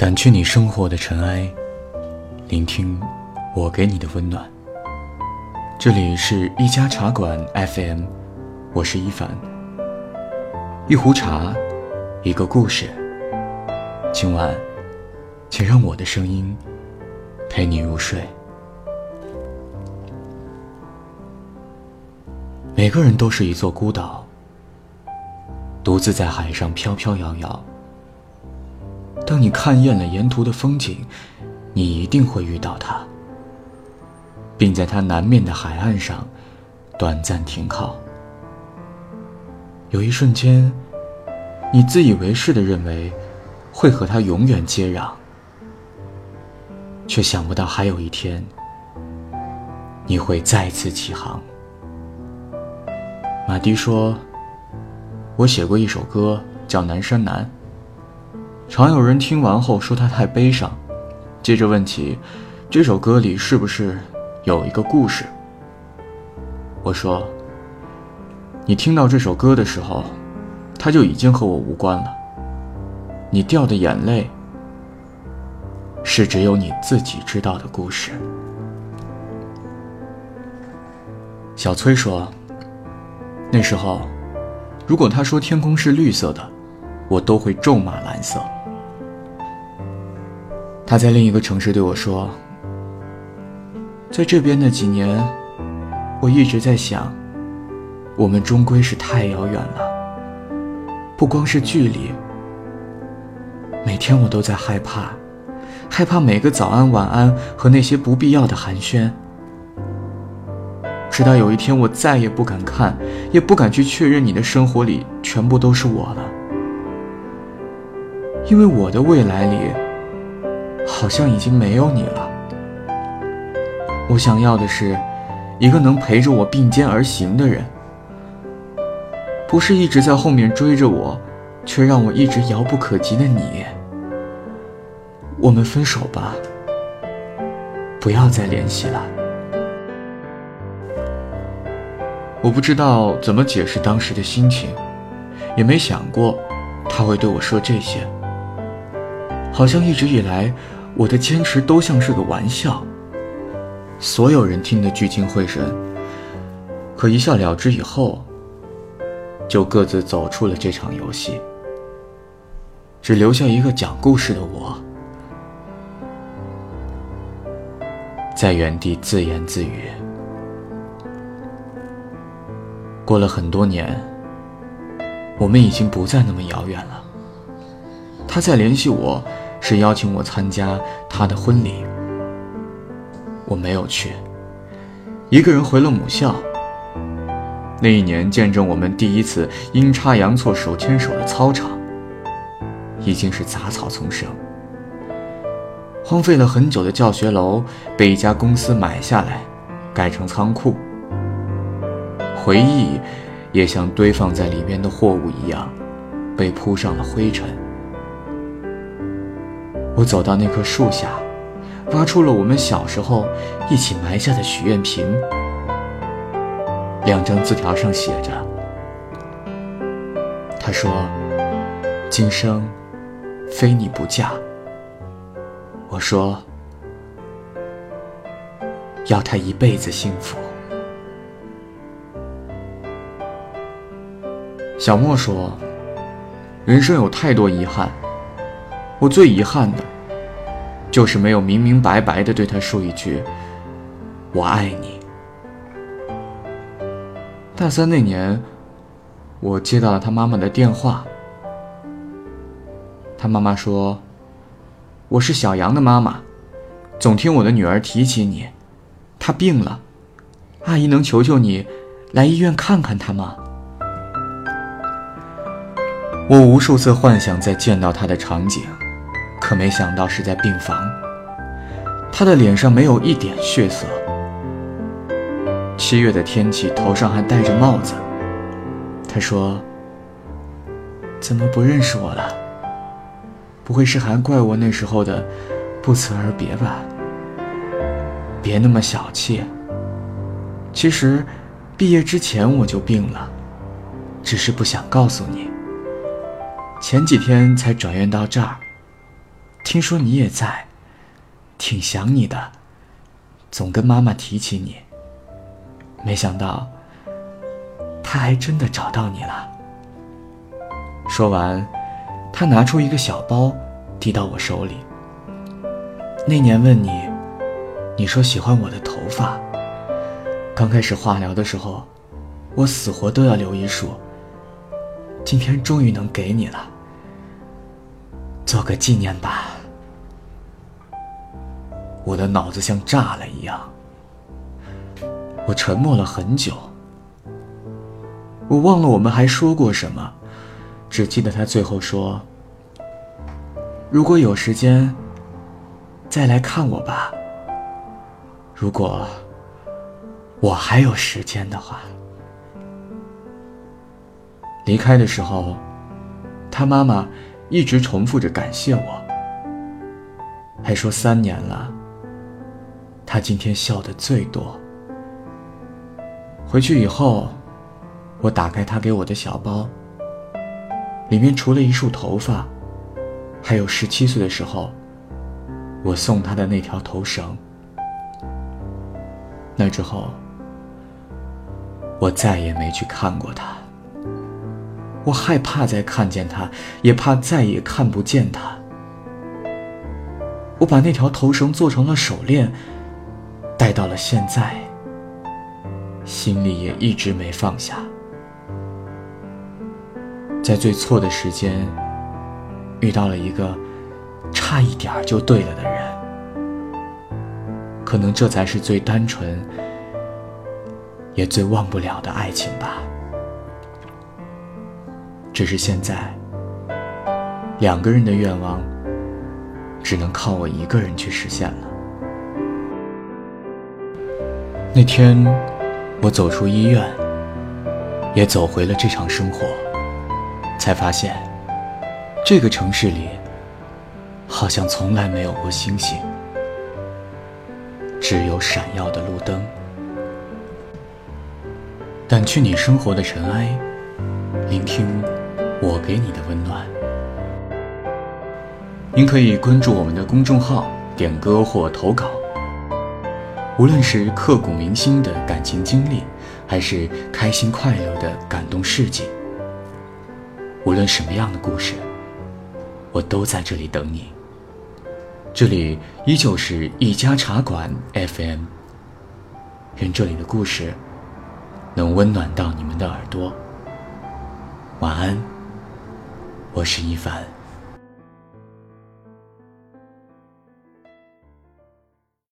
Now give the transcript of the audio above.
掸去你生活的尘埃，聆听我给你的温暖。这里是一家茶馆 FM，我是一凡。一壶茶，一个故事。今晚，请让我的声音陪你入睡。每个人都是一座孤岛，独自在海上飘飘摇摇。当你看厌了沿途的风景，你一定会遇到它，并在它南面的海岸上短暂停靠。有一瞬间，你自以为是的认为会和它永远接壤，却想不到还有一天你会再次起航。马迪说：“我写过一首歌，叫《南山南》。”常有人听完后说他太悲伤，接着问起这首歌里是不是有一个故事。我说：“你听到这首歌的时候，它就已经和我无关了。你掉的眼泪，是只有你自己知道的故事。”小崔说：“那时候，如果他说天空是绿色的，我都会咒骂蓝色。”他在另一个城市对我说：“在这边的几年，我一直在想，我们终归是太遥远了。不光是距离，每天我都在害怕，害怕每个早安、晚安和那些不必要的寒暄。直到有一天，我再也不敢看，也不敢去确认你的生活里全部都是我了，因为我的未来里。”好像已经没有你了。我想要的是，一个能陪着我并肩而行的人，不是一直在后面追着我，却让我一直遥不可及的你。我们分手吧，不要再联系了。我不知道怎么解释当时的心情，也没想过他会对我说这些。好像一直以来。我的坚持都像是个玩笑，所有人听得聚精会神。可一笑了之以后，就各自走出了这场游戏，只留下一个讲故事的我，在原地自言自语。过了很多年，我们已经不再那么遥远了。他在联系我。是邀请我参加他的婚礼，我没有去，一个人回了母校。那一年，见证我们第一次阴差阳错手牵手的操场，已经是杂草丛生。荒废了很久的教学楼被一家公司买下来，改成仓库。回忆也像堆放在里面的货物一样，被铺上了灰尘。我走到那棵树下，挖出了我们小时候一起埋下的许愿瓶。两张字条上写着：“他说，今生非你不嫁。”我说：“要他一辈子幸福。”小莫说：“人生有太多遗憾。”我最遗憾的，就是没有明明白白的对他说一句“我爱你”。大三那年，我接到了他妈妈的电话。他妈妈说：“我是小杨的妈妈，总听我的女儿提起你，她病了，阿姨能求求你来医院看看她吗？”我无数次幻想再见到她的场景。可没想到是在病房，他的脸上没有一点血色。七月的天气，头上还戴着帽子。他说：“怎么不认识我了？不会是还怪我那时候的不辞而别吧？别那么小气。其实，毕业之前我就病了，只是不想告诉你。前几天才转院到这儿。”听说你也在，挺想你的，总跟妈妈提起你。没想到，他还真的找到你了。”说完，他拿出一个小包，递到我手里。那年问你，你说喜欢我的头发。刚开始化疗的时候，我死活都要留一束。今天终于能给你了，做个纪念吧。我的脑子像炸了一样，我沉默了很久。我忘了我们还说过什么。只记得他最后说：“如果有时间，再来看我吧。如果我还有时间的话。”离开的时候，他妈妈一直重复着感谢我，还说三年了，他今天笑的最多。回去以后，我打开他给我的小包。里面除了一束头发，还有十七岁的时候，我送他的那条头绳。那之后，我再也没去看过他。我害怕再看见他，也怕再也看不见他。我把那条头绳做成了手链，戴到了现在，心里也一直没放下。在最错的时间，遇到了一个差一点儿就对了的人，可能这才是最单纯也最忘不了的爱情吧。只是现在，两个人的愿望只能靠我一个人去实现了。那天，我走出医院，也走回了这场生活。才发现，这个城市里好像从来没有过星星，只有闪耀的路灯。掸去你生活的尘埃，聆听我给你的温暖。您可以关注我们的公众号，点歌或投稿。无论是刻骨铭心的感情经历，还是开心快乐的感动事迹。无论什么样的故事，我都在这里等你。这里依旧是一家茶馆 FM。愿这里的故事能温暖到你们的耳朵。晚安，我是一凡。